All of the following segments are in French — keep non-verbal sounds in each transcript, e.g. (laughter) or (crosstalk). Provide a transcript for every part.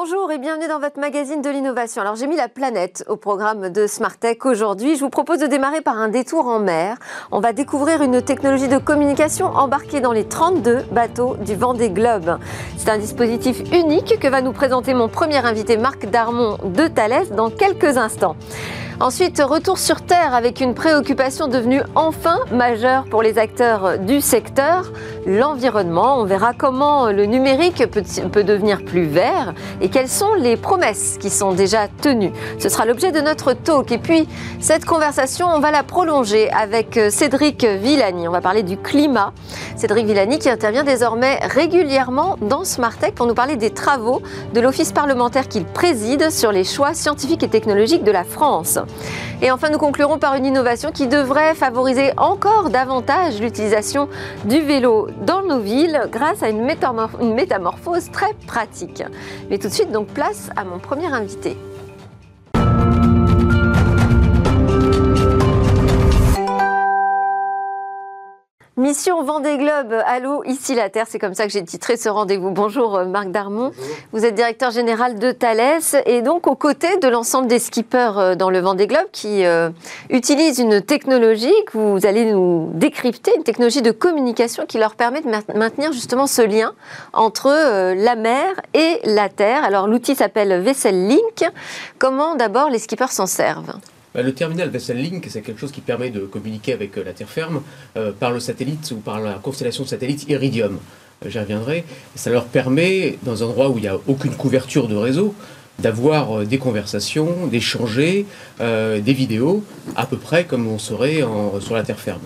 Bonjour et bienvenue dans votre magazine de l'innovation. Alors j'ai mis la planète au programme de Smart Tech aujourd'hui. Je vous propose de démarrer par un détour en mer. On va découvrir une technologie de communication embarquée dans les 32 bateaux du Vendée Globe. C'est un dispositif unique que va nous présenter mon premier invité Marc Darmon de Thales dans quelques instants. Ensuite, retour sur Terre avec une préoccupation devenue enfin majeure pour les acteurs du secteur, l'environnement. On verra comment le numérique peut, devenir plus vert et quelles sont les promesses qui sont déjà tenues. Ce sera l'objet de notre talk. Et puis, cette conversation, on va la prolonger avec Cédric Villani. On va parler du climat. Cédric Villani qui intervient désormais régulièrement dans Smartech pour nous parler des travaux de l'office parlementaire qu'il préside sur les choix scientifiques et technologiques de la France. Et enfin, nous conclurons par une innovation qui devrait favoriser encore davantage l'utilisation du vélo dans nos villes grâce à une, métamorphose très pratique. Mais tout de suite, donc place à mon premier invité. Mission Vendée Globe, allô, ici la Terre, c'est comme ça que j'ai titré ce rendez-vous. Bonjour euh, Marc Darmon, vous êtes directeur général de Thales et donc aux côtés de l'ensemble des skippers euh, dans le Vendée Globe qui euh, utilisent une technologie que vous allez nous décrypter, une technologie de communication qui leur permet de maintenir justement ce lien entre la mer et la Terre. Alors l'outil s'appelle Vessel Link. Comment d'abord les skippers s'en servent? Bah, le terminal Vessel Link, c'est quelque chose qui permet de communiquer avec euh, la terre ferme euh, par le satellite ou par la constellation de satellites Iridium. Euh, j'y reviendrai. Ça leur permet, dans un endroit où il n'y a aucune couverture de réseau, d'avoir des conversations, d'échanger des vidéos, à peu près comme on serait sur la terre ferme.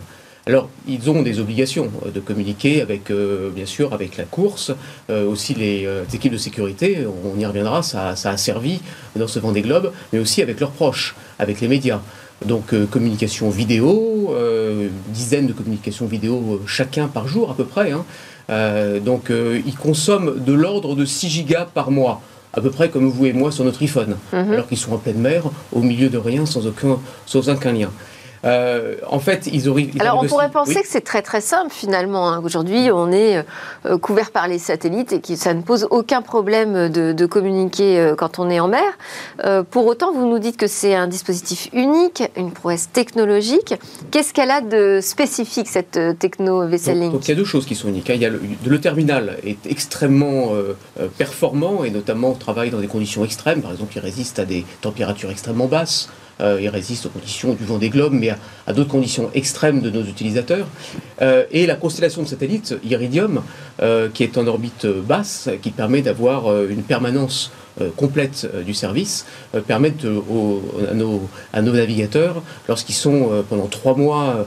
Alors, ils ont des obligations euh, de communiquer avec, euh, bien sûr, avec la course, euh, aussi les, équipes de sécurité, on y reviendra, ça, a servi dans ce Vendée Globe, mais aussi avec leurs proches, avec les médias. Donc, communication vidéo, dizaines de communications vidéo chacun par jour à peu près. Hein. donc, ils consomment de l'ordre de 6 gigas par mois à peu près comme vous et moi sur notre iPhone, mhm. alors qu'ils sont en pleine mer, au milieu de rien, sans aucun, sans aucun lien. Euh, en fait, ils auraient. Alors, on pourrait penser que c'est très très simple finalement. Hein. Aujourd'hui, on est euh, couvert par les satellites et que ça ne pose aucun problème de, communiquer euh, quand on est en mer. pour autant, vous nous dites que c'est un dispositif unique, une prouesse technologique. Qu'est-ce qu'elle a de spécifique cette techno Vessel Link donc, il y a deux choses qui sont uniques. Hein. Il y a le, terminal est extrêmement performant et notamment on travaille dans des conditions extrêmes. Par exemple, il résiste à des températures extrêmement basses. Euh, il résiste aux conditions du vent des globes, mais à, d'autres conditions extrêmes de nos utilisateurs. Euh, et la constellation de satellites Iridium, euh, qui est en orbite basse, qui permet d'avoir une permanence euh, complète euh, du service euh, permettent à, nos, à, nos, navigateurs, lorsqu'ils sont pendant trois mois,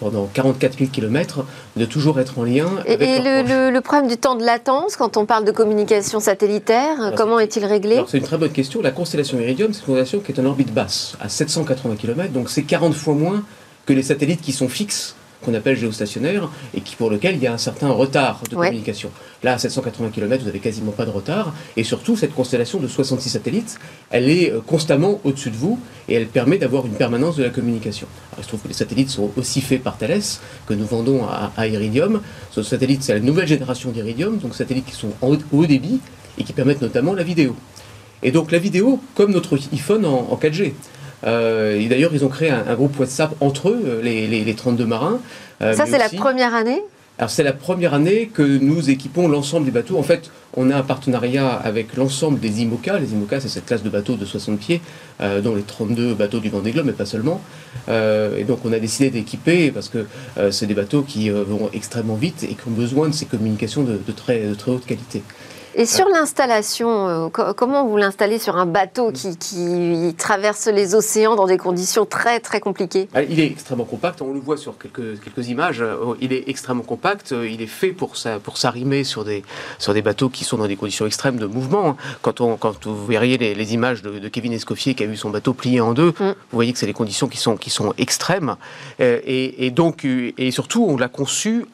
pendant 44 000 km, de toujours être en lien et, avec Et le, le, problème du temps de latence, quand on parle de communication satellitaire, comment est-il réglé C'est une très bonne question. La constellation Iridium, c'est une constellation qui est en orbite basse, à 780 km, donc c'est 40 fois moins que les satellites qui sont fixes qu'on appelle géostationnaire et qui, pour lequel il y a un certain retard de communication. Là, à 780 km, vous n'avez quasiment pas de retard. Et surtout, cette constellation de 66 satellites, elle est euh, constamment au-dessus de vous et elle permet d'avoir une permanence de la communication. Alors, il se trouve que les satellites sont aussi faits par Thales, que nous vendons à, Iridium. Ce satellite, c'est la nouvelle génération d'Iridium, donc satellites qui sont en haut débit et qui permettent notamment la vidéo. Et donc la vidéo, comme notre iPhone en 4G. Euh, et d'ailleurs, ils ont créé un, groupe WhatsApp entre eux, euh, les, les, 32 marins. Euh, Ça, c'est la première année alors c'est la première année que nous équipons l'ensemble des bateaux. En fait, on a un partenariat avec l'ensemble des IMOCA. Les IMOCA, c'est cette classe de bateaux de 60 pieds, dont les 32 bateaux du Vendée Globe, mais pas seulement. et donc on a décidé d'équiper parce que c'est des bateaux qui vont extrêmement vite et qui ont besoin de ces communications de, très, de très haute qualité. Et sur l'installation, euh, comment vous l'installez sur un bateau qui, traverse les océans dans des conditions très très compliquées? Ah, Il est extrêmement compact, on le voit sur quelques, quelques images, euh, il est extrêmement compact, euh, il est fait pour, pour s'arrimer sur des, sur des bateaux qui sont dans des conditions extrêmes de mouvement. Hein. Quand, on, quand vous verriez les, images de, Kevin Escoffier qui a vu son bateau plié en deux, mm. vous voyez que c'est des conditions qui sont, qui sont extrêmes. Et, et donc, et surtout, on l'a conçu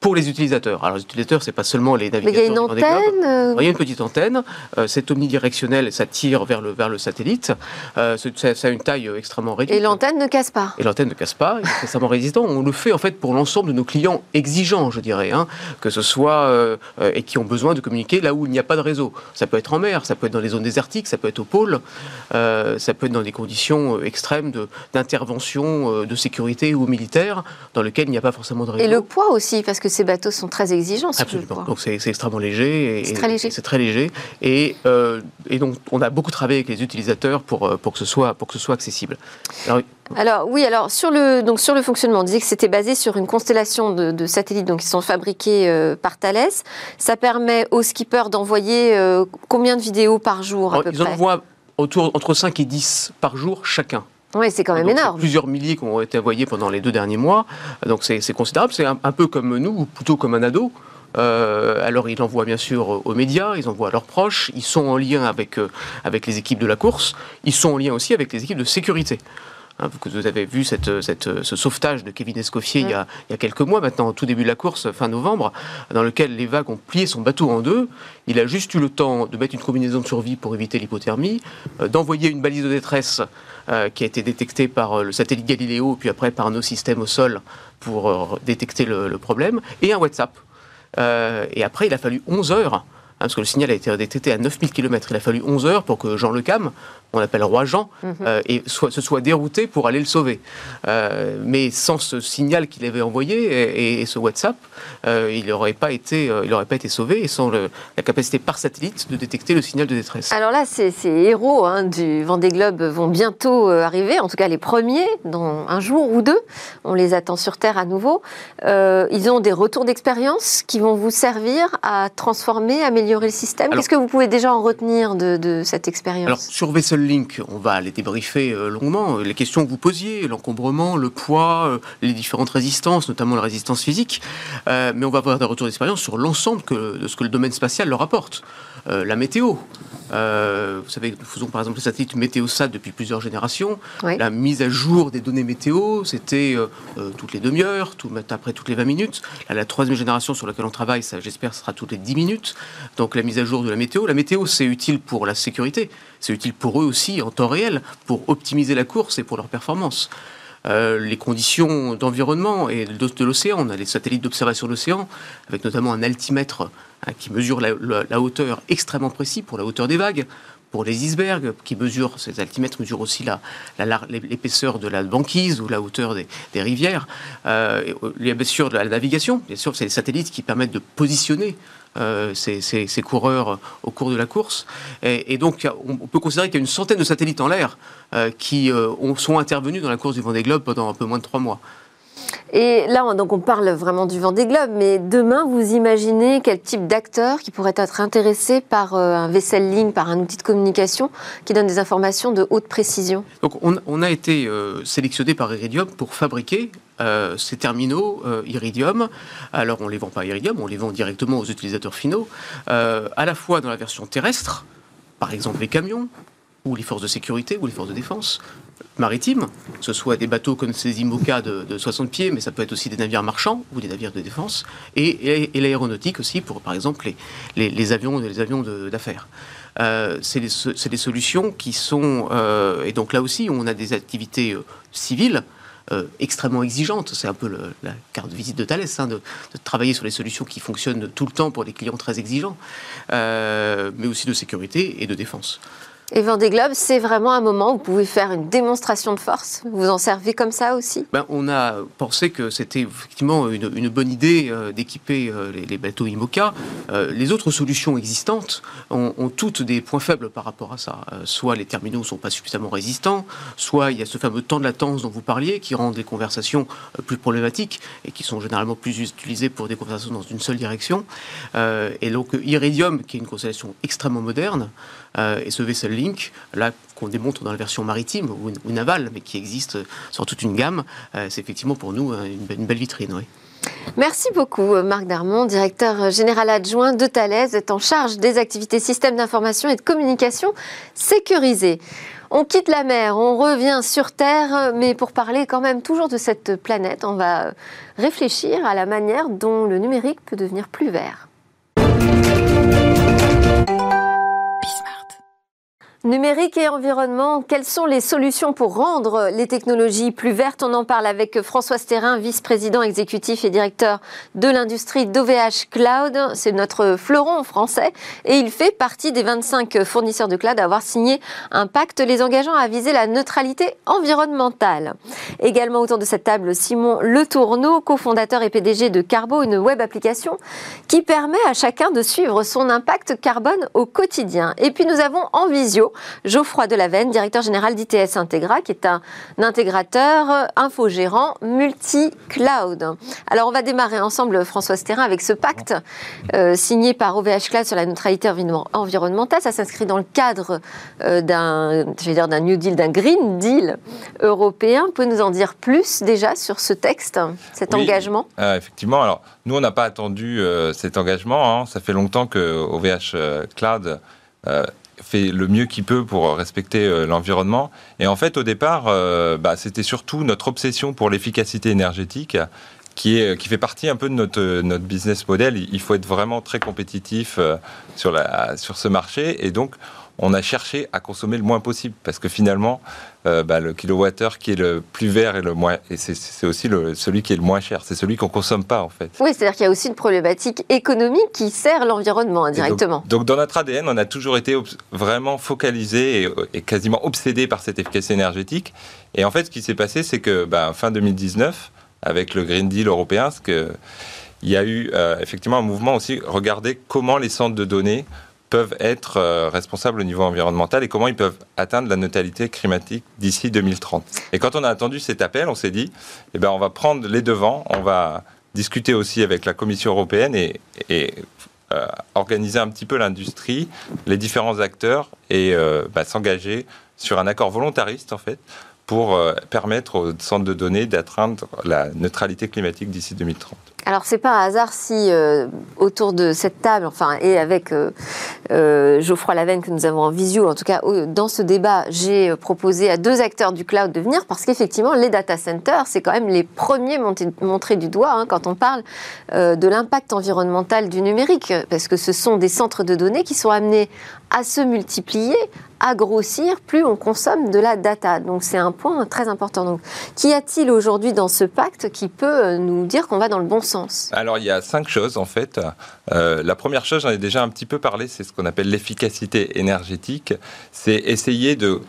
pour les utilisateurs. Alors les utilisateurs, c'est pas seulement les navigateurs. Mais il y a une antenne. Euh, il y a une petite antenne. Euh, c'est omnidirectionnel, ça tire vers le vers le satellite. Euh, ça, ça, a une taille extrêmement réduite. Et l'antenne ne casse pas. Et l'antenne ne casse pas. Il est extrêmement résistant. On le fait en fait pour l'ensemble de nos clients exigeants, je dirais, hein, que ce soit et qui ont besoin de communiquer là où il n'y a pas de réseau. Ça peut être en mer, ça peut être dans les zones désertiques, ça peut être au pôle, ça peut être dans des conditions extrêmes d'intervention de, de sécurité ou militaire dans lesquelles il n'y a pas forcément de réseau. Et le poids aussi, parce que ces bateaux sont très exigeants. Absolument. Donc c'est extrêmement léger. C'est très léger. C'est très léger. Et, euh, et, donc on a beaucoup travaillé avec les utilisateurs pour, euh, pour, que, ce soit, pour que ce soit accessible. Alors, oui, alors sur le, donc sur le fonctionnement, on disait que c'était basé sur une constellation de, satellites donc, qui sont fabriqués euh, par Thales. Ça permet aux skippers d'envoyer combien de vidéos par jour à peu Ils envoient autour, entre 5 et 10 par jour chacun. Oui, c'est quand même énorme. Plusieurs milliers qui ont été envoyés pendant les deux derniers mois. Donc c'est considérable. C'est un, peu comme nous, ou plutôt comme un ado. Euh, alors ils envoient bien sûr aux médias, ils envoient à leurs proches, ils sont en lien avec, euh, avec les équipes de la course, ils sont en lien aussi avec les équipes de sécurité. Hein, vous avez vu cette, cette, ce sauvetage de Kevin Escoffier il, y a, il, y a, quelques mois maintenant, au tout début de la course, fin novembre, dans lequel les vagues ont plié son bateau en deux. Il a juste eu le temps de mettre une combinaison de survie pour éviter l'hypothermie, euh, d'envoyer une balise de détresse qui a été détectée par euh, le satellite Galileo, puis après par nos systèmes au sol pour détecter le, le, problème, et un WhatsApp. et après, il a fallu 11 heures parce que le signal a été détecté à 9000 km. Il a fallu 11 heures pour que Jean Le Cam, on l'appelle Roi Jean, mhm. euh, et soit, se soit dérouté pour aller le sauver. Euh, mais sans ce signal qu'il avait envoyé et, ce WhatsApp, euh, il n'aurait pas, été, il pas été sauvé et sans la capacité par satellite de détecter le signal de détresse. Alors là, ces, héros hein, du Vendée Globe vont bientôt arriver, en tout cas les premiers, dans un jour ou deux. On les attend sur Terre à nouveau. ils ont des retours d'expérience qui vont vous servir à transformer, améliorer améliorer le système Qu'est-ce que vous pouvez déjà en retenir de, cette expérience Alors, sur Vessel Link, on va les débriefer euh, longuement. Les questions que vous posiez, l'encombrement, le poids, euh, les différentes résistances, notamment la résistance physique. Euh, mais on va avoir des retours d'expérience sur l'ensemble de ce que le domaine spatial leur apporte. La météo. vous savez, nous faisons par exemple le satellite Météosat depuis plusieurs générations. La mise à jour des données météo, c'était toutes les demi-heures, tout, après toutes les 20 minutes. la troisième génération sur laquelle on travaille, ça j'espère sera toutes les 10 minutes donc la mise à jour de la météo. La météo, c'est utile pour la sécurité, c'est utile pour eux aussi en temps réel, pour optimiser la course et pour leur performance. Euh, les conditions d'environnement et de, l'océan. On a les satellites d'observation de l'océan, avec notamment un altimètre hein, qui mesure la, hauteur extrêmement précis pour la hauteur des vagues. Pour les icebergs, qui mesurent, ces altimètres mesurent aussi l'épaisseur de la banquise ou la hauteur des, rivières. Euh, y a bien sûr de la navigation, bien sûr, c'est les satellites qui permettent de positionner euh, ces, coureurs au cours de la course. Et, donc, on peut considérer qu'il y a une centaine de satellites en l'air euh, qui euh, sont intervenus dans la course du Vendée Globe pendant un peu moins de trois mois. Et là, donc on parle vraiment du Vendée Globe, mais demain, vous imaginez quel type d'acteurs qui pourrait être intéressé par un Vessel Link, par un outil de communication qui donne des informations de haute précision? Donc, on, a été sélectionné par Iridium pour fabriquer euh, ces terminaux euh, Iridium. Alors on les vend pas Iridium, on les vend directement aux utilisateurs finaux, euh, à la fois dans la version terrestre, par exemple les camions, ou les forces de sécurité, ou les forces de défense, maritimes, que ce soit des bateaux comme ces IMOCA de, 60 pieds, mais ça peut être aussi des navires marchands ou des navires de défense, et, l'aéronautique aussi pour, par exemple, les, les, avions, les avions d'affaires. c'est des, solutions qui sont, et donc là aussi, on a des activités civiles euh, extrêmement exigeante. C'est un peu la carte de visite de Thales, hein, de, travailler sur les solutions qui fonctionnent tout le temps pour des clients très exigeants, euh, mais aussi de sécurité et de défense. Et Vendée Globe, c'est vraiment un moment où vous pouvez faire une démonstration de force Vous en servez comme ça aussi? Ben, On a pensé que c'était effectivement une, bonne idée euh, d'équiper euh, les, bateaux IMOCA. Euh, les autres solutions existantes ont, toutes des points faibles par rapport à ça. soit les terminaux ne sont pas suffisamment résistants, soit il y a ce fameux temps de latence dont vous parliez qui rend les conversations plus problématiques et qui sont généralement plus utilisées pour des conversations dans une seule direction. et donc Iridium, qui est une constellation extrêmement moderne, et ce vaisseau Link, là qu'on démontre dans la version maritime ou, navale, mais qui existe sur toute une gamme, euh, c'est effectivement pour nous euh, une, belle vitrine. Oui. Merci beaucoup, euh, Marc Darmon, directeur général adjoint de Thales, est en charge des activités systèmes d'information et de communication sécurisées. On quitte la mer, on revient sur Terre, mais pour parler quand même toujours de cette planète, on va réfléchir à la manière dont le numérique peut devenir plus vert. Numérique et environnement, quelles sont les solutions pour rendre les technologies plus vertes? On en parle avec François Sterrin, vice-président exécutif et directeur de l'industrie d'OVH Cloud. C'est notre fleuron français et il fait partie des 25 fournisseurs de cloud à avoir signé un pacte les engageant à viser la neutralité environnementale. Également autour de cette table, Simon Le Tourneau, cofondateur et PDG de Carbo, une web application qui permet à chacun de suivre son impact carbone au quotidien. Et puis nous avons en visio Geoffroy Delavenne, directeur général d'ITS Integra, qui est un intégrateur infogérant multi-cloud. Alors on va démarrer ensemble, François Sterrin, avec ce pacte euh, signé par OVH Cloud sur la neutralité environnementale. Ça s'inscrit dans le cadre euh, d'un, dire, d'un New Deal, d'un Green Deal européen. Vous pouvez nous en dire plus déjà sur ce texte, cet engagement? Euh, Effectivement. Alors nous, on n'a pas attendu cet engagement. Hein. Ça fait longtemps que OVH Cloud fait le mieux qu'il peut pour respecter euh, l'environnement. Et en fait, au départ, euh, bah, c'était surtout notre obsession pour l'efficacité énergétique qui, est, qui fait partie un peu de notre, notre business model. Il faut être vraiment très compétitif euh, sur, la, sur ce marché. Et donc, on a cherché à consommer le moins possible parce que finalement, euh, bah, le kilowattheure qui est le plus vert et le moins, et c'est aussi le, celui qui est le moins cher. C'est celui qu'on consomme pas en fait. Oui, c'est-à-dire qu'il y a aussi une problématique économique qui sert l'environnement indirectement. Donc, dans notre ADN, on a toujours été vraiment focalisé et, quasiment obsédé par cette efficacité énergétique. Et en fait, ce qui s'est passé, c'est que bah, fin 2019, avec le Green Deal européen, ce que il y a eu euh, effectivement un mouvement aussi, regarder comment les centres de données peuvent être euh, responsables au niveau environnemental et comment ils peuvent atteindre la neutralité climatique d'ici 2030. Et quand on a attendu cet appel, on s'est dit, eh ben, on va prendre les devants, on va discuter aussi avec la Commission européenne et, euh, organiser un petit peu l'industrie, les différents acteurs et euh, bah, s'engager sur un accord volontariste en fait pour permettre aux centres de données d'atteindre la neutralité climatique d'ici 2030. Alors c'est pas un hasard si euh, autour de cette table, enfin et avec euh, euh, Geoffroy Lavenne que nous avons en visio, en tout cas dans ce débat, j'ai proposé à deux acteurs du cloud de venir parce qu'effectivement les data centers, c'est quand même les premiers montrés du doigt hein, quand on parle de l'impact environnemental du numérique, parce que ce sont des centres de données qui sont amenés à se multiplier, à grossir, plus on consomme de la data. Donc c'est un point très important. Donc qu'y a-t-il aujourd'hui dans ce pacte qui peut nous dire qu'on va dans le bon sens? Alors il y a cinq choses en fait. Euh, la première chose, j'en ai déjà un petit peu parlé, c'est ce qu'on appelle l'efficacité énergétique. C'est essayer de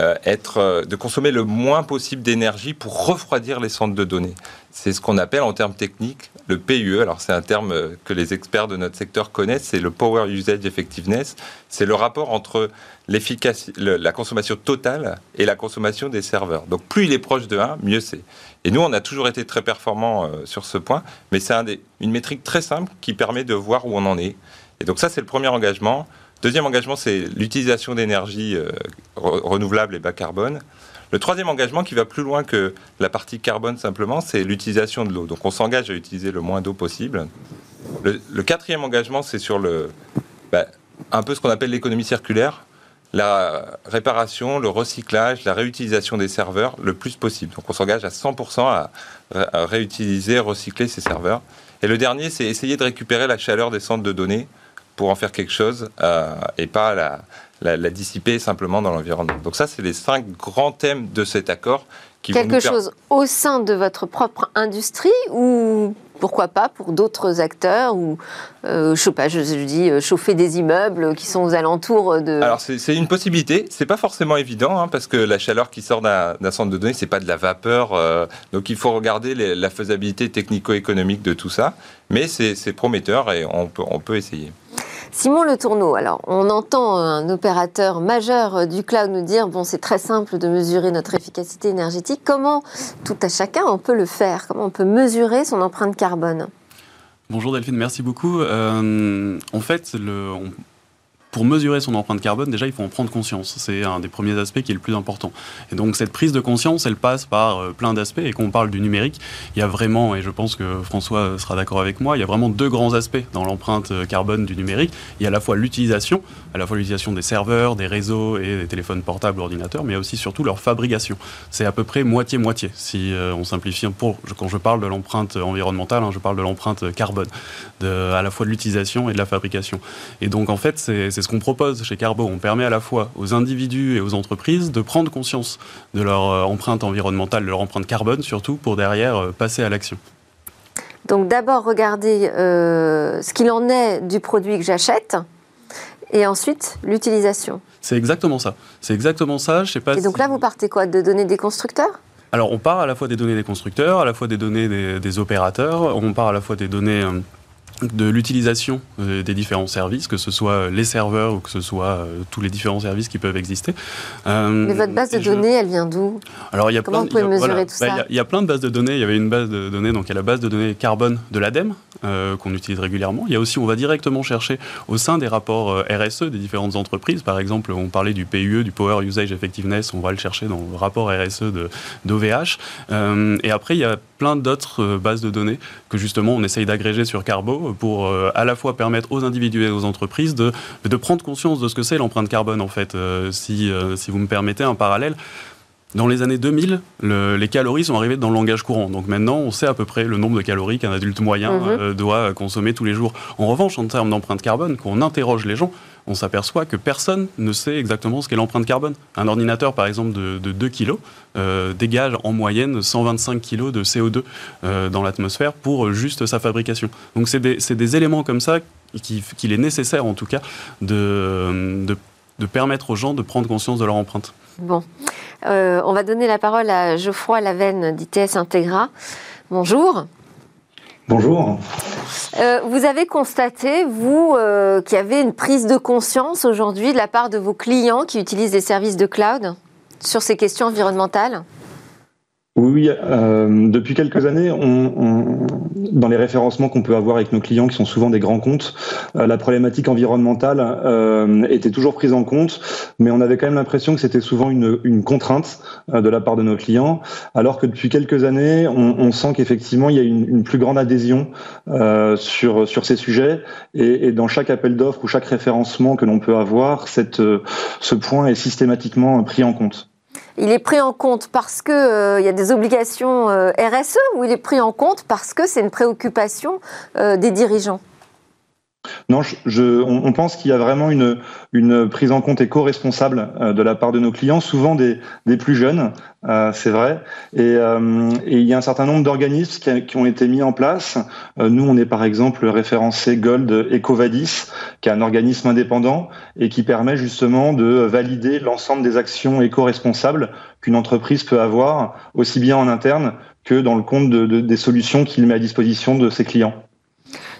euh, être, euh, de consommer le moins possible d'énergie pour refroidir les centres de données. C'est ce qu'on appelle en termes techniques le PUE. Alors c'est un terme que les experts de notre secteur connaissent, c'est le Power Usage Effectiveness. C'est le rapport entre la consommation totale et la consommation des serveurs. Donc plus il est proche de 1, mieux c'est. Et nous, on a toujours été très performants euh, sur ce point, mais c'est un une métrique très simple qui permet de voir où on en est. Et donc ça, c'est le premier engagement. Deuxième engagement, c'est l'utilisation d'énergie euh, renouvelable et bas carbone. Le troisième engagement, qui va plus loin que la partie carbone simplement, c'est l'utilisation de l'eau. Donc on s'engage à utiliser le moins d'eau possible. Le, quatrième engagement, c'est sur le, bah, un peu ce qu'on appelle l'économie circulaire, la réparation, le recyclage, la réutilisation des serveurs le plus possible. Donc on s'engage à 100% à, à réutiliser, recycler ces serveurs. Et le dernier, c'est essayer de récupérer la chaleur des centres de données pour en faire quelque chose euh, et pas la, la, dissiper simplement dans l'environnement. Donc ça, c'est les cinq grands thèmes de cet accord. Qui quelque chose au sein de votre propre industrie ou pourquoi pas pour d'autres acteurs ou euh, chauffage, je, dis euh, chauffer des immeubles qui sont aux alentours de. Alors c'est une possibilité, c'est pas forcément évident hein, parce que la chaleur qui sort d'un centre de données c'est pas de la vapeur, euh, donc il faut regarder la faisabilité technico-économique de tout ça, mais c'est prometteur et on peut, on peut essayer. Simon Le Tourneau, alors on entend un opérateur majeur du cloud nous dire bon c'est très simple de mesurer notre efficacité énergétique. Comment tout à chacun on peut le faire? Comment on peut mesurer son empreinte carbone? Bonjour Delphine, merci beaucoup. Euh, en fait, le, pour mesurer son empreinte carbone, déjà, il faut en prendre conscience. C'est un des premiers aspects qui est le plus important. Et donc, cette prise de conscience, elle passe par euh, plein d'aspects. Et quand on parle du numérique, il y a vraiment, et je pense que François sera d'accord avec moi, il y a vraiment deux grands aspects dans l'empreinte euh, carbone du numérique. Il y a à la fois l'utilisation, à la fois l'utilisation des serveurs, des réseaux et des téléphones portables, ordinateurs, mais aussi surtout leur fabrication. C'est à peu près moitié-moitié, si euh, on simplifie. Pour, quand je parle de l'empreinte environnementale, hein, je parle de l'empreinte carbone, à la fois de l'utilisation et de la fabrication. Et donc, en fait, c'est ce qu'on propose chez Carbo. On permet à la fois aux individus et aux entreprises de prendre conscience de leur euh, empreinte environnementale, de leur empreinte carbone surtout, pour derrière euh, passer à l'action. Donc d'abord regarder ce qu'il en est du produit que j'achète et ensuite l'utilisation. C'est exactement ça. C'est exactement ça. Je sais pas. Et donc là, vous partez quoi? De données des constructeurs? Alors on part à la fois des données des constructeurs, à la fois des données des, opérateurs, on part à la fois des données de l'utilisation euh, des différents services, que ce soit les serveurs ou que ce soit euh, tous les différents services qui peuvent exister. Euh, Mais votre base de données, elle vient d'où? Alors il y a Comment plein, vous pouvez mesurer tout bah, ça Il y, a plein de bases de données. Il y avait une base de données, donc il y a la base de données carbone de l'ADEME qu'on utilise régulièrement. Il y a aussi, on va directement chercher au sein des rapports RSE des différentes entreprises. Par exemple, on parlait du PUE, du Power Usage Effectiveness. On va le chercher dans le rapport RSE d'OVH. et après, il y a plein d'autres bases de données que justement on essaye d'agréger sur Carbo pour euh, à la fois permettre aux individus et aux entreprises de, de prendre conscience de ce que c'est l'empreinte carbone en fait. Euh, si, euh, si vous me permettez un parallèle, dans les années 2000, les calories sont arrivées dans le langage courant. Donc maintenant, on sait à peu près le nombre de calories qu'un adulte moyen mhm. doit consommer tous les jours. En revanche, en termes d'empreinte carbone, quand on interroge les gens, on s'aperçoit que personne ne sait exactement ce qu'est l'empreinte carbone. Un ordinateur, par exemple, de, 2 kg euh, dégage en moyenne 125 kg de CO2 euh, dans l'atmosphère pour juste sa fabrication. Donc c'est des, éléments comme ça qu'il est nécessaire, en tout cas, de, permettre aux gens de prendre conscience de leur empreinte. Bon. Euh, on va donner la parole à Geoffroy Lavenne d'ITS Integra. Bonjour. Bonjour. Euh, vous avez constaté, vous, euh, qu'il y avait une prise de conscience aujourd'hui de la part de vos clients qui utilisent des services de cloud sur ces questions environnementales? Oui, euh, depuis quelques années, dans les référencements qu'on peut avoir avec nos clients, qui sont souvent des grands comptes, euh, la problématique environnementale euh, était toujours prise en compte, mais on avait quand même l'impression que c'était souvent une, contrainte de la part de nos clients, alors que depuis quelques années, on, sent qu'effectivement, il y a une, plus grande adhésion sur, ces sujets, et, dans chaque appel d'offres ou chaque référencement que l'on peut avoir, ce point est systématiquement pris en compte il est pris en compte parce qu'il euh, y a des obligations euh, RSE ou il est pris en compte parce que c'est une préoccupation euh, des dirigeants? Non, je, on, pense qu'il y a vraiment une, prise en compte éco-responsable euh, de la part de nos clients, souvent des, plus jeunes, euh, c'est vrai. Et, euh, et, il y a un certain nombre d'organismes qui, ont été mis en place. nous, on est par exemple référencé Gold Ecovadis, qui est un organisme indépendant et qui permet justement de valider l'ensemble des actions éco-responsables qu'une entreprise peut avoir, aussi bien en interne que dans le compte de, de, des solutions qu'il met à disposition de ses clients.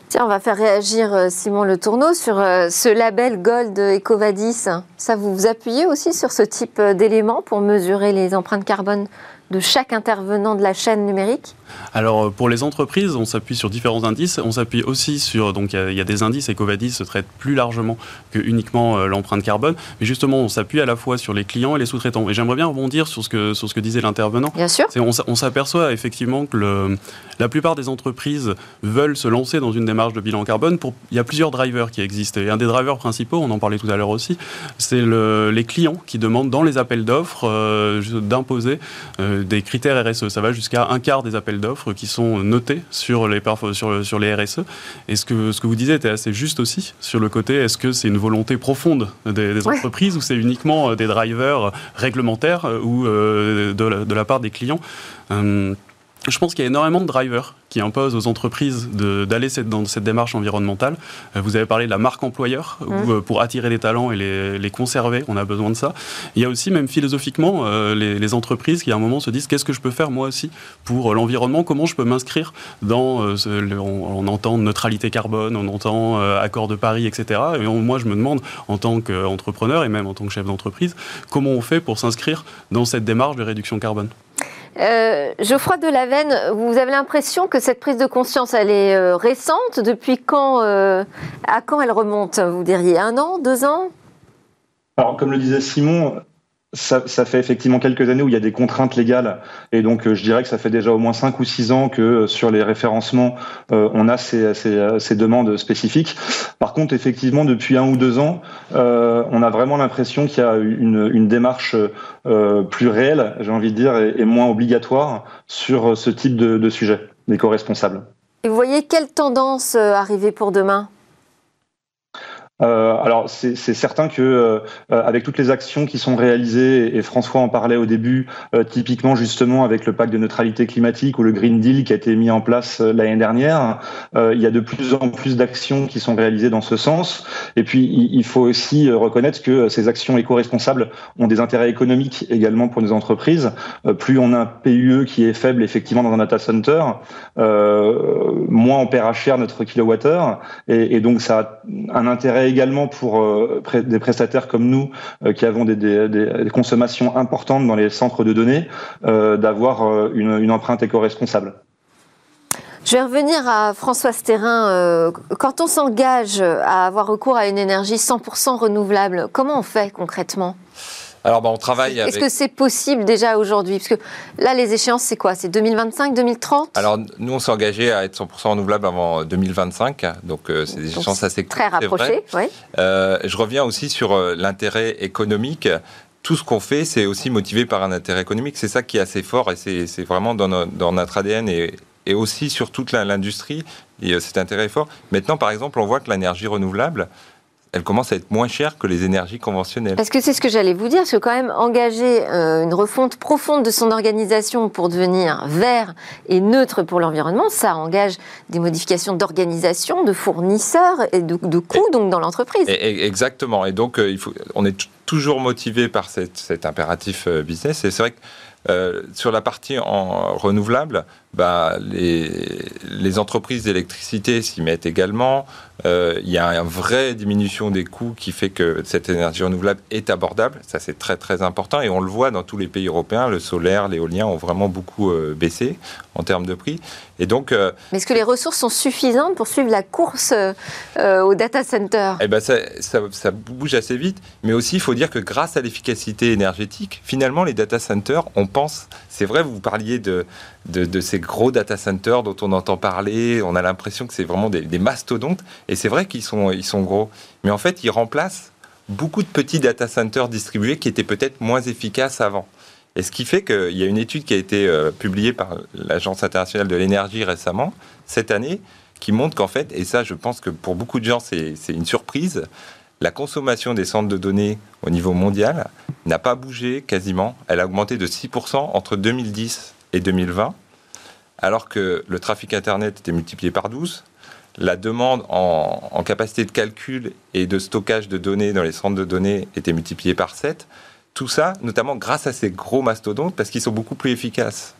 Tiens, on va faire réagir euh, Simon Le Tourneau sur euh, ce label Gold Ecovadis. Ça, vous vous appuyez aussi sur ce type euh, d'éléments pour mesurer les empreintes carbone? De chaque intervenant de la chaîne numérique Alors pour les entreprises, on s'appuie sur différents indices. On s'appuie aussi sur donc il y, a des indices. Ecovadis se traite plus largement que uniquement euh, l'empreinte carbone, mais justement on s'appuie à la fois sur les clients et les sous-traitants. Et j'aimerais bien rebondir sur ce que sur ce que disait l'intervenant. Bien sûr. On, s'aperçoit effectivement que le, la plupart des entreprises veulent se lancer dans une démarche de bilan carbone. Pour il y a plusieurs drivers qui existent. Et un des drivers principaux, on en parlait tout à l'heure aussi, c'est le, les clients qui demandent dans les appels d'offres euh, d'imposer euh, des critères RSE. Ça va jusqu'à un quart des appels d'offres qui sont notés sur les, sur, sur les RSE. Et ce que, ce que vous disiez était assez juste aussi sur le côté, est-ce que c'est une volonté profonde des, entreprises ou c'est uniquement euh, des drivers réglementaires euh, ou euh, de, la, part des clients? Je pense qu'il y a énormément de drivers qui imposent aux entreprises d'aller dans cette démarche environnementale. Euh, vous avez parlé de la marque employeur, mmh. euh, pour attirer les talents et les, conserver, on a besoin de ça. Il y a aussi, même philosophiquement, euh, les, entreprises qui à un moment se disent qu'est-ce que je peux faire moi aussi pour l'environnement, comment je peux m'inscrire dans, on, entend neutralité carbone, on entend accord de Paris, etc. Et moi, je me demande, en tant qu'entrepreneur et même en tant que chef d'entreprise, comment on fait pour s'inscrire dans cette démarche de réduction carbone? Euh, Geoffroy Delavenne, vous avez l'impression que cette prise de conscience, elle est euh, récente? Depuis quand, euh, à quand elle remonte Vous diriez? Un an, deux ans? Alors, comme le disait Simon, ça, fait effectivement quelques années où il y a des contraintes légales et donc euh, je dirais que ça fait déjà au moins cinq ou six ans que euh, sur les référencements euh, on a ces, ces, demandes spécifiques. Par contre effectivement depuis un ou deux ans on a vraiment l'impression qu'il y a une, une démarche plus réelle j'ai envie de dire et, moins obligatoire sur ce type de, de sujet d'éco-responsables. Et vous voyez quelle tendance arriver pour demain? Euh, alors c'est certain que euh, avec toutes les actions qui sont réalisées et François en parlait au début, euh, typiquement justement avec le pacte de neutralité climatique ou le Green Deal qui a été mis en place l'année dernière, il y a de plus en plus d'actions qui sont réalisées dans ce sens. Et puis il, il faut aussi reconnaître que ces actions éco-responsables ont des intérêts économiques également pour nos entreprises. plus on a un PUE qui est faible effectivement dans un data center, moins on paiera cher notre kilowattheure et, et donc ça a un intérêt également pour euh, des prestataires comme nous euh, qui avons des, consommations importantes dans les centres de données euh, d'avoir une, empreinte éco-responsable. Je vais revenir à François Sterrin. Quand on s'engage à avoir recours à une énergie 100% renouvelable, comment on fait concrètement? Alors, bah, on travaille Est-ce que c'est possible déjà aujourd'hui? Parce que là, les échéances, c'est quoi? C'est 2025, 2030 Alors, nous, on s'est engagé à être 100% renouvelable avant 2025. Donc, euh, c'est des donc échéances assez Très rapprochées, oui. Euh, je reviens aussi sur euh, l'intérêt économique tout ce qu'on fait, c'est aussi motivé par un intérêt économique. C'est ça qui est assez fort et c'est vraiment dans, notre ADN et, et aussi sur toute l'industrie. Cet intérêt est fort. Maintenant, par exemple, on voit que l'énergie renouvelable, elle commence à être moins chère que les énergies conventionnelles. Parce que c'est ce que j'allais vous dire, parce que quand même engager euh, une refonte profonde de son organisation pour devenir vert et neutre pour l'environnement, ça engage des modifications d'organisation, de fournisseurs et de, de coûts et, donc dans l'entreprise. Exactement. Et donc euh, il faut, on est toujours motivé par cette, cet impératif euh, business. Et c'est vrai que euh, sur la partie en renouvelable, bah, les, les, entreprises d'électricité s'y mettent également. Euh, il y a une vraie diminution des coûts qui fait que cette énergie renouvelable est abordable. Ça, c'est très très important et on le voit dans tous les pays européens. Le solaire, l'éolien ont vraiment beaucoup euh, baissé en termes de prix. Et donc, euh, Mais est-ce que les ressources sont suffisantes pour suivre la course au data center? Eh ben ça, ça, ça, bouge assez vite. Mais aussi, il faut dire que grâce à l'efficacité énergétique, finalement, les data centers, on pense. C'est vrai, vous parliez de, de, ces gros data centers dont on entend parler. On a l'impression que c'est vraiment des, des, mastodontes. Et c'est vrai qu'ils sont, ils sont gros. Mais en fait, ils remplacent beaucoup de petits data centers distribués qui étaient peut-être moins efficaces avant. Et ce qui fait qu'il y a une étude qui a été euh, publiée par l'Agence internationale de l'énergie récemment, cette année, qui montre qu'en fait, et ça je pense que pour beaucoup de gens c'est une surprise, la consommation des centres de données au niveau mondial n'a pas bougé quasiment. Elle a augmenté de 6% entre 2010 et 2020, alors que le trafic Internet était multiplié par 12. La demande en, capacité de calcul et de stockage de données dans les centres de données était multipliée par 7 tout ça, notamment grâce à ces gros mastodontes, parce qu'ils sont beaucoup plus efficaces.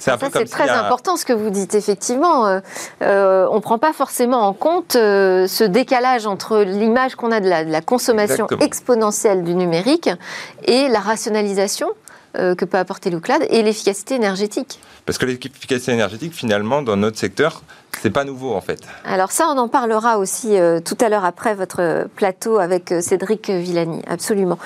C'est très a... important ce que vous dites, effectivement. Euh, euh, on ne prend pas forcément en compte euh, ce décalage entre l'image qu'on a de la, de la consommation Exactement. exponentielle du numérique et la rationalisation que peut apporter le cloud et l'efficacité énergétique. Parce que l'efficacité énergétique, finalement, dans notre secteur, c'est pas nouveau en fait. Alors ça, on en parlera aussi euh, tout à l'heure après votre plateau avec Cédric Villani, absolument.